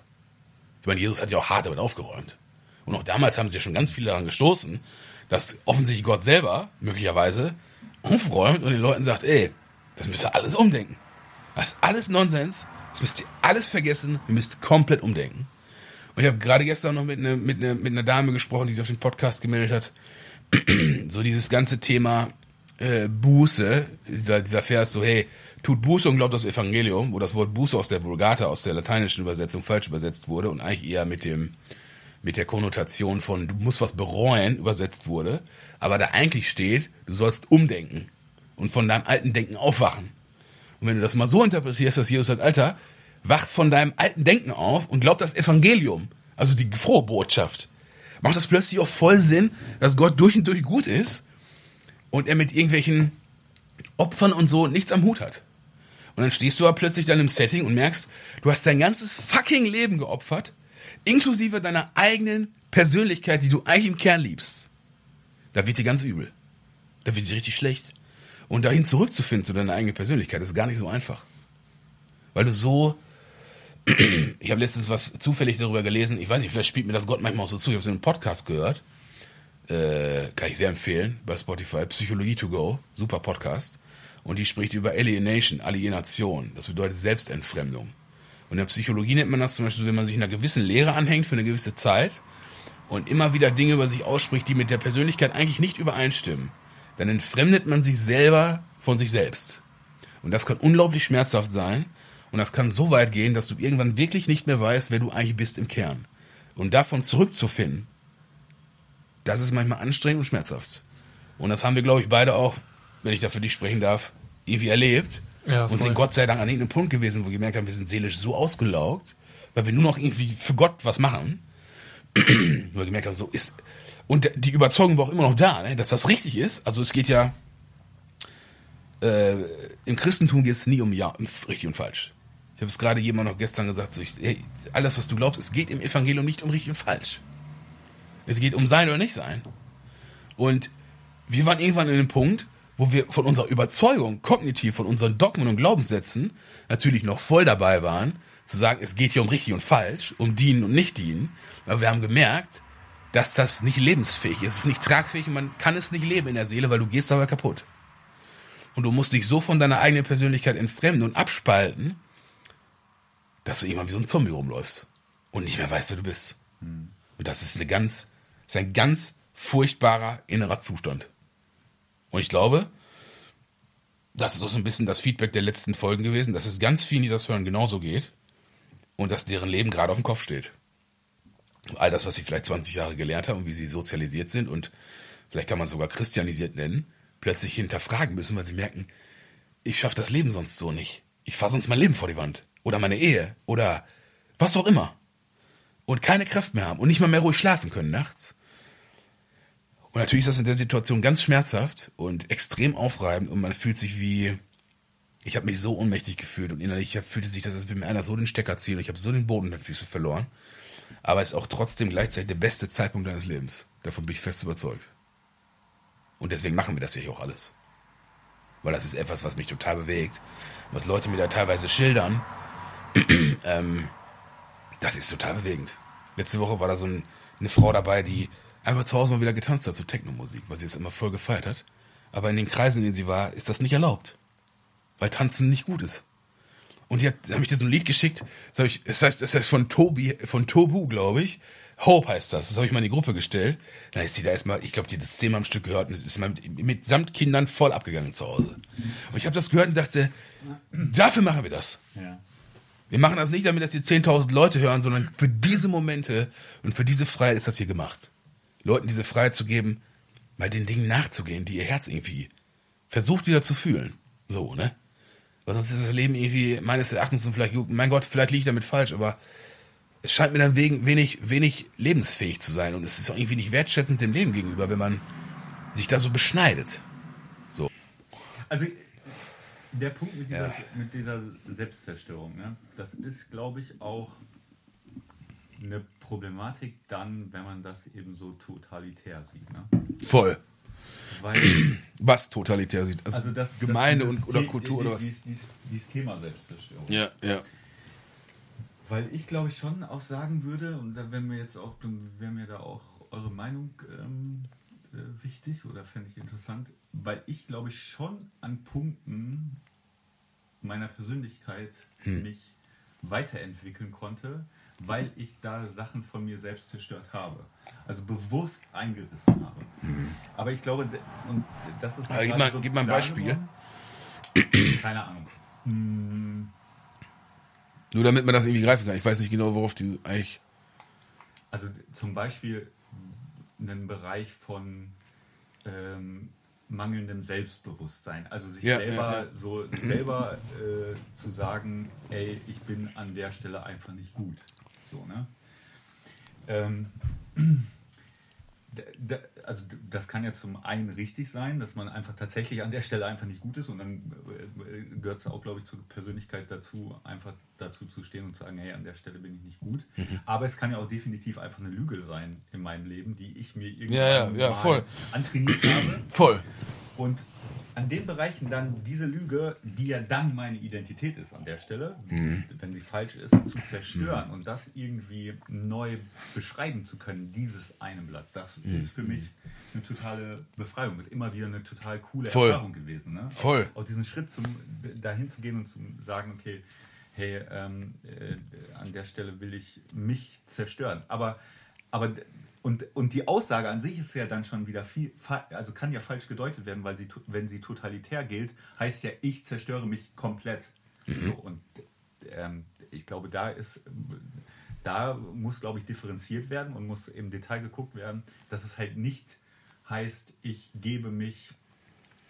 Ich meine, Jesus hat ja auch hart damit aufgeräumt. Und auch damals haben sich ja schon ganz viele daran gestoßen, dass offensichtlich Gott selber möglicherweise aufräumt und den Leuten sagt, ey, das müsst ihr alles umdenken. Das ist alles Nonsens. Das müsst ihr alles vergessen. Ihr müsst komplett umdenken. Und ich habe gerade gestern noch mit, ne, mit, ne, mit einer Dame gesprochen, die sich auf den Podcast gemeldet hat. so dieses ganze Thema äh, Buße, dieser, dieser Vers so, hey, tut Buße und glaubt das Evangelium, wo das Wort Buße aus der Vulgata, aus der lateinischen Übersetzung falsch übersetzt wurde und eigentlich eher mit dem mit der Konnotation von du musst was bereuen übersetzt wurde, aber da eigentlich steht, du sollst umdenken und von deinem alten Denken aufwachen. Und wenn du das mal so interpretierst, dass Jesus sagt, Alter, wach von deinem alten Denken auf und glaub das Evangelium, also die frohe Botschaft, macht das plötzlich auch voll Sinn, dass Gott durch und durch gut ist und er mit irgendwelchen Opfern und so nichts am Hut hat. Und dann stehst du aber plötzlich dann im Setting und merkst, du hast dein ganzes fucking Leben geopfert, inklusive deiner eigenen Persönlichkeit, die du eigentlich im Kern liebst. Da wird dir ganz übel. Da wird dir richtig schlecht. Und dahin zurückzufinden zu deiner eigenen Persönlichkeit ist gar nicht so einfach. Weil du so ich habe letztens was zufällig darüber gelesen. Ich weiß nicht, vielleicht spielt mir das Gott manchmal auch so zu. Ich habe es in einem Podcast gehört. Äh, kann ich sehr empfehlen bei Spotify. Psychologie to go. Super Podcast. Und die spricht über Alienation, Alienation. Das bedeutet Selbstentfremdung. Und in der Psychologie nennt man das zum Beispiel, wenn man sich einer gewissen Lehre anhängt für eine gewisse Zeit und immer wieder Dinge über sich ausspricht, die mit der Persönlichkeit eigentlich nicht übereinstimmen, dann entfremdet man sich selber von sich selbst. Und das kann unglaublich schmerzhaft sein. Und das kann so weit gehen, dass du irgendwann wirklich nicht mehr weißt, wer du eigentlich bist im Kern. Und davon zurückzufinden, das ist manchmal anstrengend und schmerzhaft. Und das haben wir, glaube ich, beide auch, wenn ich da für dich sprechen darf, irgendwie erlebt. Ja, und sind Gott sei Dank an irgendeinem Punkt gewesen, wo wir gemerkt haben, wir sind seelisch so ausgelaugt, weil wir nur noch irgendwie für Gott was machen. wo wir gemerkt haben, so ist. Und die Überzeugung war auch immer noch da, ne, dass das richtig ist. Also es geht ja. Äh, Im Christentum geht es nie um ja, um richtig und falsch. Ich habe es gerade jemand noch gestern gesagt, so ich, hey, alles, was du glaubst, es geht im Evangelium nicht um richtig und falsch. Es geht um sein oder nicht sein. Und wir waren irgendwann in dem Punkt, wo wir von unserer Überzeugung, kognitiv, von unseren Dogmen und Glaubenssätzen natürlich noch voll dabei waren, zu sagen, es geht hier um richtig und falsch, um dienen und nicht dienen. Aber wir haben gemerkt, dass das nicht lebensfähig ist. Es ist nicht tragfähig und man kann es nicht leben in der Seele, weil du gehst dabei kaputt. Und du musst dich so von deiner eigenen Persönlichkeit entfremden und abspalten, dass du irgendwann wie so ein Zombie rumläufst und nicht mehr weißt, wer du bist. Und das ist eine ganz, ist ein ganz furchtbarer innerer Zustand. Und ich glaube, das ist auch so ein bisschen das Feedback der letzten Folgen gewesen, dass es ganz vielen, die das hören, genauso geht und dass deren Leben gerade auf dem Kopf steht. All das, was sie vielleicht 20 Jahre gelernt haben und wie sie sozialisiert sind und vielleicht kann man es sogar christianisiert nennen, plötzlich hinterfragen müssen, weil sie merken, ich schaffe das Leben sonst so nicht. Ich fahre sonst mein Leben vor die Wand. Oder meine Ehe. Oder was auch immer. Und keine Kraft mehr haben und nicht mal mehr ruhig schlafen können nachts. Und natürlich ist das in der Situation ganz schmerzhaft und extrem aufreibend und man fühlt sich wie, ich habe mich so ohnmächtig gefühlt und innerlich fühlte sich das, als würde mir einer so den Stecker ziehen und ich habe so den Boden in den Füßen verloren. Aber ist auch trotzdem gleichzeitig der beste Zeitpunkt deines Lebens. Davon bin ich fest überzeugt. Und deswegen machen wir das ja hier auch alles. Weil das ist etwas, was mich total bewegt. Was Leute mir da teilweise schildern, ähm, das ist total bewegend. Letzte Woche war da so ein, eine Frau dabei, die einfach zu Hause mal wieder getanzt hat zu Techno-Musik, weil sie es immer voll gefeiert hat. Aber in den Kreisen, in denen sie war, ist das nicht erlaubt. Weil Tanzen nicht gut ist. Und die hat, habe ich dir so ein Lied geschickt, das, ich, das heißt, das heißt von Tobi, von Tobu, glaube ich. Hope heißt das. Das habe ich mal in die Gruppe gestellt. Da ist sie da erstmal, ich glaube, die hat das zehnmal am Stück gehört und es ist mal mit, mitsamt Kindern voll abgegangen zu Hause. Und ich habe das gehört und dachte, dafür machen wir das. Ja. Wir machen das nicht, damit das hier 10.000 Leute hören, sondern für diese Momente und für diese Freiheit ist das hier gemacht. Leuten diese Freiheit zu geben, mal den Dingen nachzugehen, die ihr Herz irgendwie versucht wieder zu fühlen. So, ne? Weil sonst ist das Leben irgendwie meines Erachtens und vielleicht, mein Gott, vielleicht liege ich damit falsch, aber es scheint mir dann wegen wenig, wenig lebensfähig zu sein und es ist auch irgendwie nicht wertschätzend dem Leben gegenüber, wenn man sich da so beschneidet. Also der Punkt mit dieser, Ja. mit dieser Selbstzerstörung, ne, das ist, glaube ich, auch eine Problematik dann, wenn man das eben so totalitär sieht. Ne? Voll. Weil Was totalitär sieht. Also, also das, Gemeinde das, und, oder The- Kultur die- oder was. Dieses, dieses, dieses Thema Selbstzerstörung. Ja, ja. Weil ich glaube ich schon auch sagen würde, und da wäre mir jetzt auch, wäre mir da auch eure Meinung ähm, äh, wichtig oder fände ich interessant, weil ich glaube ich schon an Punkten meiner Persönlichkeit mich weiterentwickeln konnte, weil ich da Sachen von mir selbst zerstört habe. Also bewusst eingerissen habe. Aber ich glaube, und das ist gib mal- gib mal ein Beispiel. geworden. Keine Ahnung. Hm, Nur damit man das irgendwie greifen kann. Ich weiß nicht genau, worauf du eigentlich. Also zum Beispiel einen Bereich von ähm, mangelndem Selbstbewusstsein. Also sich Ja, selber ja, ja. so selber äh, zu sagen, ey, ich bin an der Stelle einfach nicht gut. So, ne? Ähm, also das kann ja zum einen richtig sein, dass man einfach tatsächlich an der Stelle einfach nicht gut ist und dann äh, gehört es auch, glaube ich, zur Persönlichkeit dazu, einfach dazu zu stehen und zu sagen, hey, an der Stelle bin ich nicht gut. Mhm. Aber es kann ja auch definitiv einfach eine Lüge sein in meinem Leben, die ich mir irgendwann Ja, ja, ja, voll. antrainiert habe. Voll. Und an den Bereichen dann diese Lüge, die ja dann meine Identität ist an der Stelle, Mhm. wenn sie falsch ist, zu zerstören und das irgendwie neu beschreiben zu können, dieses eine Blatt, das Mhm. ist für mich eine totale Befreiung, wird immer wieder eine total coole Voll. Erfahrung gewesen. Ne? Voll. Auch, auch diesen Schritt zum, dahin zu gehen und zu sagen, okay, hey, ähm, äh, an der Stelle will ich mich zerstören. Aber, aber und, und die Aussage an sich ist ja dann schon wieder viel, also kann ja falsch gedeutet werden, weil sie, wenn sie totalitär gilt, heißt ja, ich zerstöre mich komplett. So, und ähm, ich glaube, da ist, da muss, glaube ich, differenziert werden und muss im Detail geguckt werden, dass es halt nicht heißt, ich gebe mich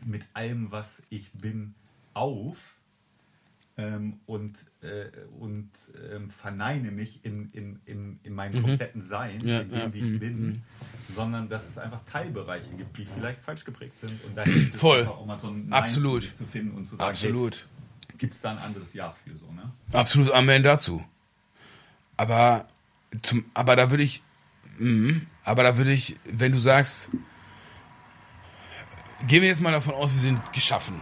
mit allem, was ich bin, auf ähm, und, äh, und ähm, verneine mich in, in, in, in meinem kompletten Sein, Mhm. Ja, in dem, ja, wie ich mhm, bin, sondern dass es einfach Teilbereiche gibt, die vielleicht falsch geprägt sind. Und da hilft es Voll. einfach auch mal so ein Nein Absolut. zu, sich zu finden und zu sagen, Absolut. hey, gibt es da ein anderes Ja für so, ne? Absolut Amen dazu. Aber, zum, aber da würde ich, mhm, aber da würde ich, wenn du sagst, gehen wir jetzt mal davon aus, wir sind geschaffen.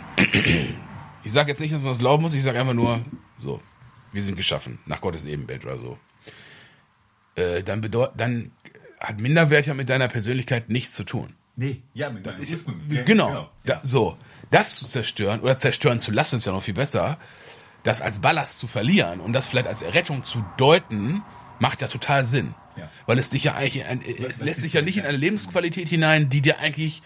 Ich sage jetzt nicht, dass man das glauben muss, ich sage einfach nur, so, wir sind geschaffen, nach Gottes Ebenbild oder so. Äh, dann, bedeut, dann hat Minderwert ja mit deiner Persönlichkeit nichts zu tun. Nee, ja, mit Das ist. Ja, genau, da, ja. so. Das zu zerstören oder zerstören zu lassen ist ja noch viel besser. Das als Ballast zu verlieren und das vielleicht als Errettung zu deuten, macht ja total Sinn. Ja. Weil es dich ja eigentlich, in ein, es lässt dich ja nicht in eine Lebensqualität hinein, die dir eigentlich,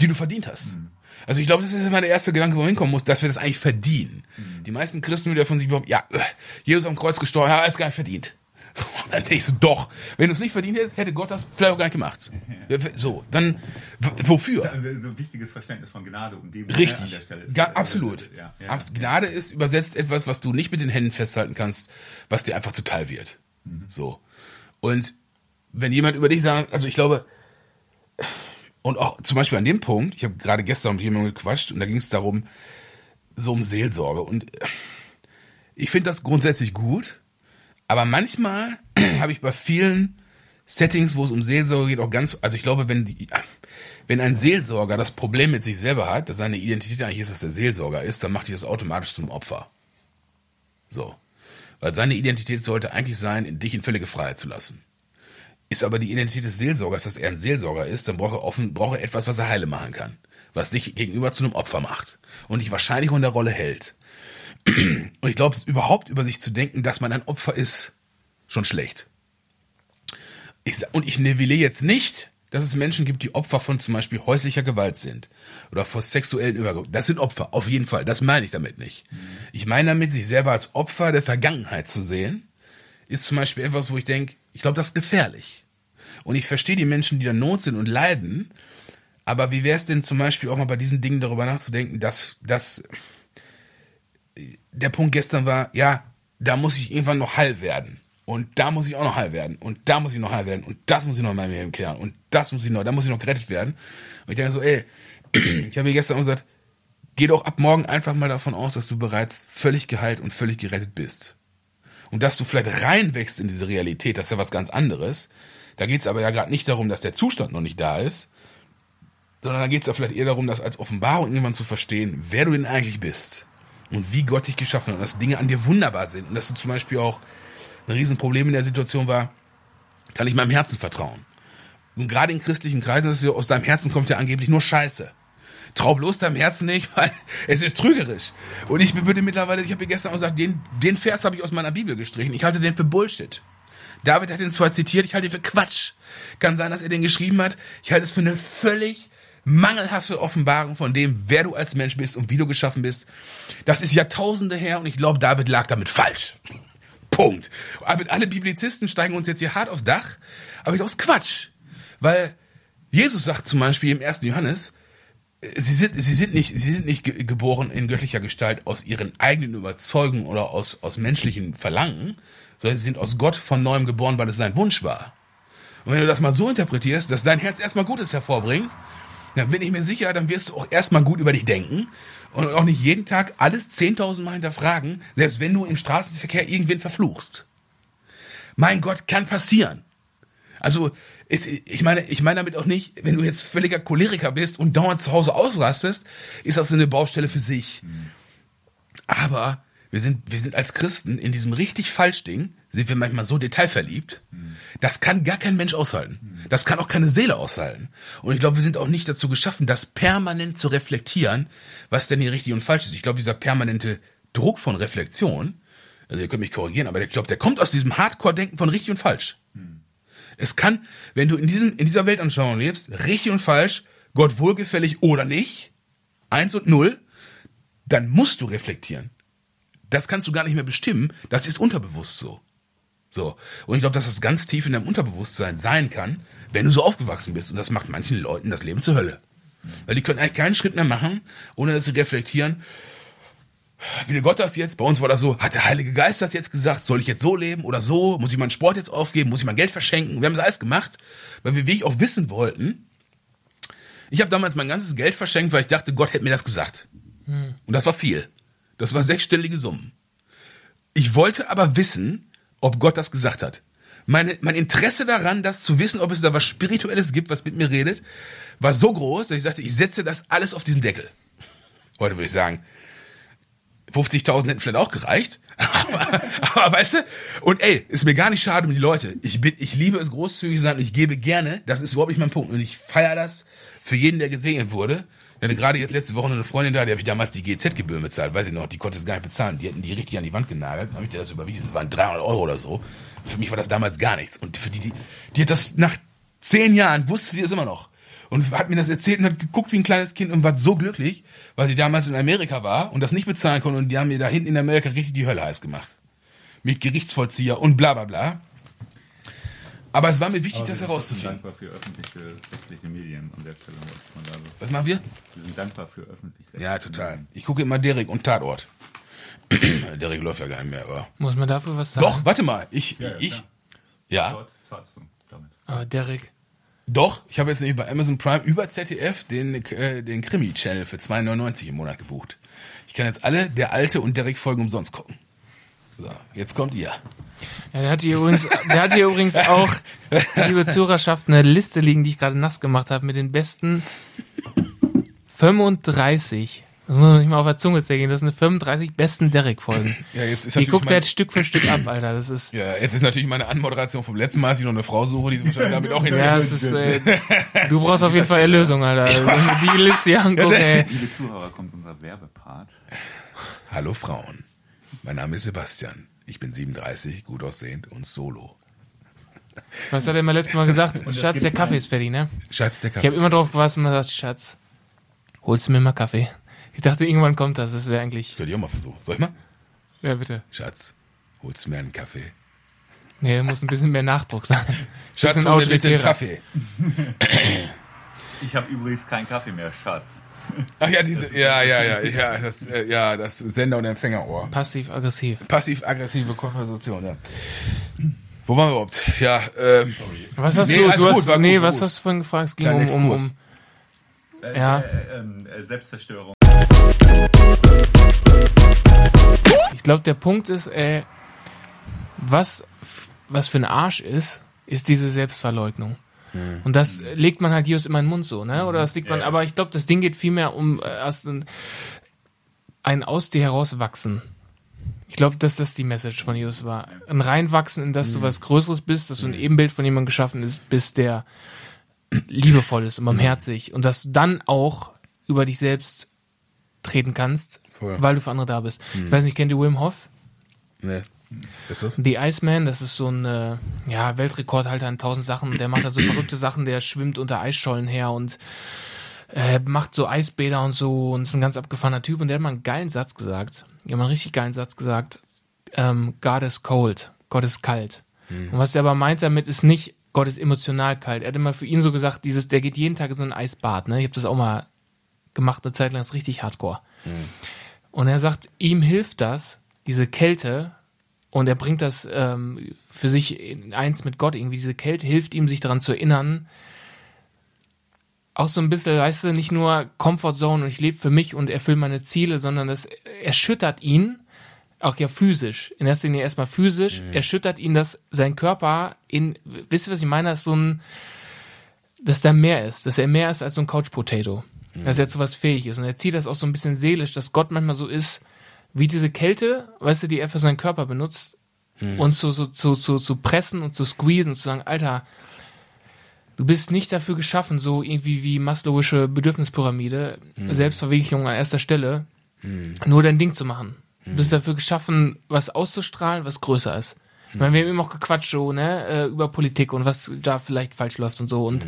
die du verdient hast. Mhm. Also ich glaube, das ist immer der erste Gedanke, wo man hinkommen muss, dass wir das eigentlich verdienen. Mhm. Die meisten Christen wieder von sich behaupten, ja, äh, Jesus am Kreuz gestorben, ja, ist gar nicht verdient. Und dann denkst du, doch, wenn du es nicht verdient hättest, hätte Gott das vielleicht auch gar nicht gemacht. So, dann, wofür? So ein wichtiges Verständnis von Gnade und dem Richtig. an der Stelle ist. Ga, äh, absolut. Ja, ja, ja. Gnade ist übersetzt etwas, was du nicht mit den Händen festhalten kannst, was dir einfach zuteil wird. So. Und wenn jemand über dich sagt, also ich glaube, und auch zum Beispiel an dem Punkt, ich habe gerade gestern mit jemandem gequatscht und da ging es darum, so um Seelsorge. Und äh, ich finde das grundsätzlich gut, aber manchmal habe ich bei vielen Settings, wo es um Seelsorge geht, auch ganz, also ich glaube, wenn die, wenn ein Seelsorger das Problem mit sich selber hat, dass seine Identität eigentlich ist, dass der Seelsorger ist, dann macht die das automatisch zum Opfer. So. Weil seine Identität sollte eigentlich sein, in dich in völlige Freiheit zu lassen. Ist aber die Identität des Seelsorgers, dass er ein Seelsorger ist, dann braucht er, offen, braucht er etwas, was er heile machen kann. Was dich gegenüber zu einem Opfer macht. Und dich wahrscheinlich in der Rolle hält. Und ich glaube, es ist überhaupt über sich zu denken, dass man ein Opfer ist, schon schlecht. Ich, und ich nivelliere jetzt nicht, dass es Menschen gibt, die Opfer von zum Beispiel häuslicher Gewalt sind oder vor sexuellen Übergriffen. Das sind Opfer, auf jeden Fall. Das meine ich damit nicht. Ich meine damit, sich selber als Opfer der Vergangenheit zu sehen, ist zum Beispiel etwas, wo ich denke, ich glaube, das ist gefährlich. Und ich verstehe die Menschen, die da Not sind und leiden, aber wie wäre es denn zum Beispiel auch mal bei diesen Dingen darüber nachzudenken, dass, dass der Punkt gestern war, ja, da muss ich irgendwann noch heil werden. Und da muss ich auch noch heil werden. Und da muss ich noch heil werden. Und das muss ich noch in meinem Leben klären. Und das muss ich noch, da muss ich noch gerettet werden. Und ich denke so, ey, ich habe mir gestern gesagt, geh doch ab morgen einfach mal davon aus, dass du bereits völlig geheilt und völlig gerettet bist. Und dass du vielleicht reinwächst in diese Realität, das ist ja was ganz anderes. Da geht es aber ja gerade nicht darum, dass der Zustand noch nicht da ist, sondern da geht es ja vielleicht eher darum, das als Offenbarung irgendwann zu verstehen, wer du denn eigentlich bist und wie Gott dich geschaffen hat und dass Dinge an dir wunderbar sind und dass du zum Beispiel auch ein Riesenproblem in der Situation war, kann ich meinem Herzen vertrauen. Und gerade in christlichen Kreisen ist es so, aus deinem Herzen kommt ja angeblich nur Scheiße. Trau bloß deinem Herzen nicht, weil es ist trügerisch. Und ich würde mittlerweile, ich habe mir gestern auch gesagt, den, den Vers habe ich aus meiner Bibel gestrichen. Ich halte den für Bullshit. David hat den zwar zitiert, ich halte ihn für Quatsch. Kann sein, dass er den geschrieben hat. Ich halte es für eine völlig mangelhafte Offenbarung von dem, wer du als Mensch bist und wie du geschaffen bist. Das ist Jahrtausende her und ich glaube, David lag damit falsch. Punkt. Aber alle Biblizisten steigen uns jetzt hier hart aufs Dach, aber ich glaube, es ist Quatsch. Weil Jesus sagt zum Beispiel im 1. Johannes, sie sind, sie sind nicht, sie sind nicht ge geboren in göttlicher Gestalt aus ihren eigenen Überzeugungen oder aus, aus menschlichen Verlangen, sondern sie sind aus Gott von neuem geboren, weil es sein Wunsch war. Und wenn du das mal so interpretierst, dass dein Herz erstmal Gutes hervorbringt, dann bin ich mir sicher, dann wirst du auch erstmal gut über dich denken und auch nicht jeden Tag alles 10.000 Mal hinterfragen, selbst wenn du im Straßenverkehr irgendwen verfluchst. Mein Gott, kann passieren. Also, ist, ich meine, ich meine damit auch nicht, wenn du jetzt völliger Choleriker bist und dauernd zu Hause ausrastest, ist das eine Baustelle für sich. Aber wir sind, wir sind als Christen in diesem richtig falsch Ding, sind wir manchmal so detailverliebt. Das kann gar kein Mensch aushalten. Das kann auch keine Seele aushalten. Und ich glaube, wir sind auch nicht dazu geschaffen, das permanent zu reflektieren, was denn hier richtig und falsch ist. Ich glaube, dieser permanente Druck von Reflexion, also ihr könnt mich korrigieren, aber ich glaube, der kommt aus diesem Hardcore-Denken von richtig und falsch. Es kann, wenn du in, diesem, in dieser Weltanschauung lebst, richtig und falsch, Gott wohlgefällig oder nicht, eins und null, dann musst du reflektieren. Das kannst du gar nicht mehr bestimmen. Das ist unterbewusst so. So. Und ich glaube, dass das ganz tief in deinem Unterbewusstsein sein kann, wenn du so aufgewachsen bist. Und das macht manchen Leuten das Leben zur Hölle. Weil die können eigentlich keinen Schritt mehr machen, ohne dass sie reflektieren, will Gott das jetzt? Bei uns war das so, hat der Heilige Geist das jetzt gesagt? Soll ich jetzt so leben oder so? Muss ich meinen Sport jetzt aufgeben? Muss ich mein Geld verschenken? Wir haben das alles gemacht, weil wir wirklich auch wissen wollten. Ich habe damals mein ganzes Geld verschenkt, weil ich dachte, Gott hätte mir das gesagt. Und das war viel. Das war sechsstellige Summen. Ich wollte aber wissen, ob Gott das gesagt hat. Meine, mein Interesse daran, das zu wissen, ob es da was Spirituelles gibt, was mit mir redet, war so groß, dass ich sagte, ich setze das alles auf diesen Deckel. Heute würde ich sagen, 50.000 hätten vielleicht auch gereicht. Aber, aber weißt du, und ey, ist mir gar nicht schade um die Leute. Ich bin, ich liebe es großzügig sein und ich gebe gerne. Das ist überhaupt nicht mein Punkt. Und ich feiere das für jeden, der gesegnet wurde. Ich hatte gerade jetzt letzte Woche eine Freundin da, die habe ich damals die GZ-Gebühren bezahlt, weiß ich noch, die konnte es gar nicht bezahlen. Die hätten die richtig an die Wand genagelt, habe ich dir das überwiesen. Das waren 300 Euro oder so. Für mich war das damals gar nichts. Und für die, die, die hat das nach zehn Jahren, wusste die das immer noch. Und hat mir das erzählt und hat geguckt wie ein kleines Kind und war so glücklich, weil sie damals in Amerika war und das nicht bezahlen konnte und die haben mir da hinten in Amerika richtig die Hölle heiß gemacht. Mit Gerichtsvollzieher und bla bla bla. Aber es war mir wichtig, das wir sind herauszufinden. dankbar für öffentliche rechtliche Medien an der Stelle. Was machen wir? Wir sind dankbar für öffentlich Ja, total. Ich gucke immer Derek und Tatort. Derek läuft ja gar nicht mehr, aber. Muss man dafür was sagen? Doch, warte mal. Ich, Ja, ja, ich, klar. ja, Dort zahlst du damit. Aber Derek, doch. Ich habe jetzt nämlich bei Amazon Prime über ZDF den, äh, den Krimi-Channel für 2,99 im Monat gebucht. Ich kann jetzt alle der Alte und Derek Folgen umsonst gucken. So, jetzt kommt ihr. ja, der hat hier übrigens, der hat hier übrigens auch, liebe Zuhörerschaft, eine Liste liegen, die ich gerade nass gemacht habe, mit den besten 35. Das muss man sich mal auf der Zunge zergehen. Das sind 35 besten Derek-Folgen. Ja, jetzt ist Die guckt er jetzt Stück für Stück ab, Alter. Das ist, Ja, jetzt ist natürlich meine Anmoderation vom letzten Mal, dass ich noch eine Frau suche, die wahrscheinlich damit auch hin. ja, es ist, äh, du brauchst auf jeden Fall Erlösung, Alter. Wenn du die Liste hier anguckst, ey. Liebe Zuhörer, kommt unser Werbepart. Hallo Frauen. Mein Name ist Sebastian. Ich bin 37, gut aussehend und solo. Was hat er mir letztes Mal gesagt? Schatz, der Kaffee ist fertig, ne? Schatz, der Ich Kaffee. habe immer drauf gewartet und man sagt, Schatz, holst du mir mal Kaffee? Ich dachte, irgendwann kommt das. Das wäre eigentlich. Könnte ich auch mal versuchen. Soll ich mal? Ja, bitte. Schatz, holst du mir einen Kaffee? Nee, muss ein bisschen mehr Nachdruck sein. Schatz, hol mir bitte einen. Kaffee. Ich habe übrigens keinen Kaffee mehr, Schatz. Ach ja, diese, ja, ja, ja, ja, das, äh, ja, das Sender- und Empfängerohr. Passiv-aggressiv. Passiv-aggressive Konversation, ja. Wo waren wir überhaupt? Ja, ähm, Was hast Nee, du? du gut, hast, war nee, gut, was gut. hast du vorhin gefragt? Es ging Kleiner um, um, um. Äh, Ja. Äh, ähm, äh, Selbstzerstörung. Glaube, der Punkt ist, äh, was, was für ein Arsch ist, ist diese Selbstverleugnung. Und das legt man halt Jesus immer in den Mund so, ne? Oder das legt man, Ja. aber ich glaube, das Ding geht vielmehr um äh, ein, aus dir herauswachsen. Ich glaube, dass das die Message von Jesus war. Ein Reinwachsen, in das du was Größeres bist, dass du ein Ebenbild von jemandem geschaffen ist, bist, der liebevoll ist und barmherzig. Und dass du dann auch über dich selbst treten kannst, Voll. weil du für andere da bist. Ich weiß nicht, kennt ihr Wim Hof? ne. Ist das? The Iceman, das ist so ein äh, ja, Weltrekordhalter in tausend Sachen. Der macht halt so verrückte Sachen, der schwimmt unter Eisschollen her und äh, macht so Eisbäder und so und ist ein ganz abgefahrener Typ. Und der hat mal einen geilen Satz gesagt. Der hat mal einen richtig geilen Satz gesagt. Ähm, God is cold. Gott ist kalt. Und was er aber meint damit ist nicht, Gott ist emotional kalt. Er hat immer für ihn so gesagt, dieses, der geht jeden Tag in so ein Eisbad. Ne? Ich habe das auch mal gemacht, eine Zeit lang, das ist richtig hardcore. Und er sagt, ihm hilft das, diese Kälte, und er bringt das ähm, für sich in eins mit Gott. Irgendwie diese Kälte hilft ihm, sich daran zu erinnern. Auch so ein bisschen, weißt du, nicht nur Comfort Zone und ich lebe für mich und erfülle meine Ziele, sondern das erschüttert ihn, auch ja physisch. In erster Linie erstmal physisch, erschüttert ihn, dass sein Körper in, wisst ihr, was ich meine? Das ist so ein, dass da mehr ist, dass er mehr ist als so ein Couch Potato, dass er zu was fähig ist. Und er zieht das auch so ein bisschen seelisch, dass Gott manchmal so ist wie diese Kälte, weißt du, die er für seinen Körper benutzt, uns so, so, so, so, zu pressen und zu squeezen und zu sagen, Alter, du bist nicht dafür geschaffen, so irgendwie wie Maslow'sche Bedürfnispyramide, Selbstverwirklichung an erster Stelle, nur dein Ding zu machen. Du bist dafür geschaffen, was auszustrahlen, was größer ist. Ich meine, wir haben eben auch gequatscht so, ne, äh, über Politik und was da vielleicht falsch läuft und so. Und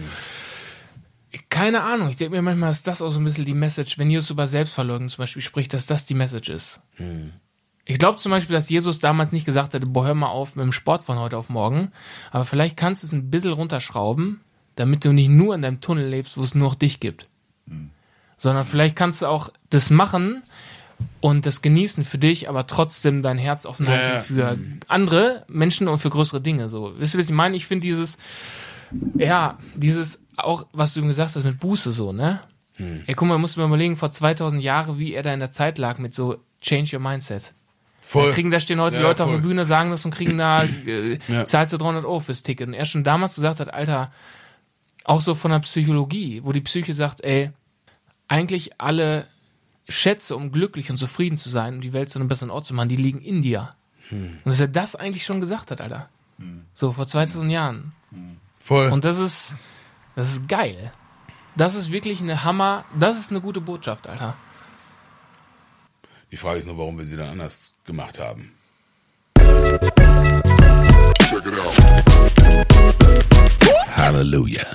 keine Ahnung, ich denke mir manchmal ist das auch so ein bisschen die Message, wenn Jesus über Selbstverleugnung zum Beispiel spricht, dass das die Message ist. Ich glaube zum Beispiel, dass Jesus damals nicht gesagt hätte, boah, hör mal auf mit dem Sport von heute auf morgen, aber vielleicht kannst du es ein bisschen runterschrauben, damit du nicht nur in deinem Tunnel lebst, wo es nur noch dich gibt. Sondern vielleicht kannst du auch das machen und das genießen für dich, aber trotzdem dein Herz offen Ja, halten ja. für andere Menschen und für größere Dinge. So, wisst ihr, was ich meine? Ich finde dieses, ja, dieses auch, was du ihm gesagt hast mit Buße so, ne? Ey, guck mal, musst du mir überlegen, vor 2000 Jahren, wie er da in der Zeit lag mit so Change Your Mindset. Voll. Da kriegen, da stehen heute Ja, Leute auf voll. der Bühne, sagen das und kriegen da, äh, Ja. zahlst du 300 Euro fürs Ticket. Und er schon damals gesagt hat, Alter, auch so von der Psychologie, wo die Psyche sagt, ey, eigentlich alle Schätze, um glücklich und zufrieden zu sein und die Welt zu einem besseren Ort zu machen, die liegen in dir. Und dass er das eigentlich schon gesagt hat, Alter. So, vor 2000 Jahren. Voll. Und das ist, das ist geil. Das ist wirklich eine Hammer, das ist eine gute Botschaft, Alter. Die Frage ist nur, warum wir sie dann anders gemacht haben. Halleluja.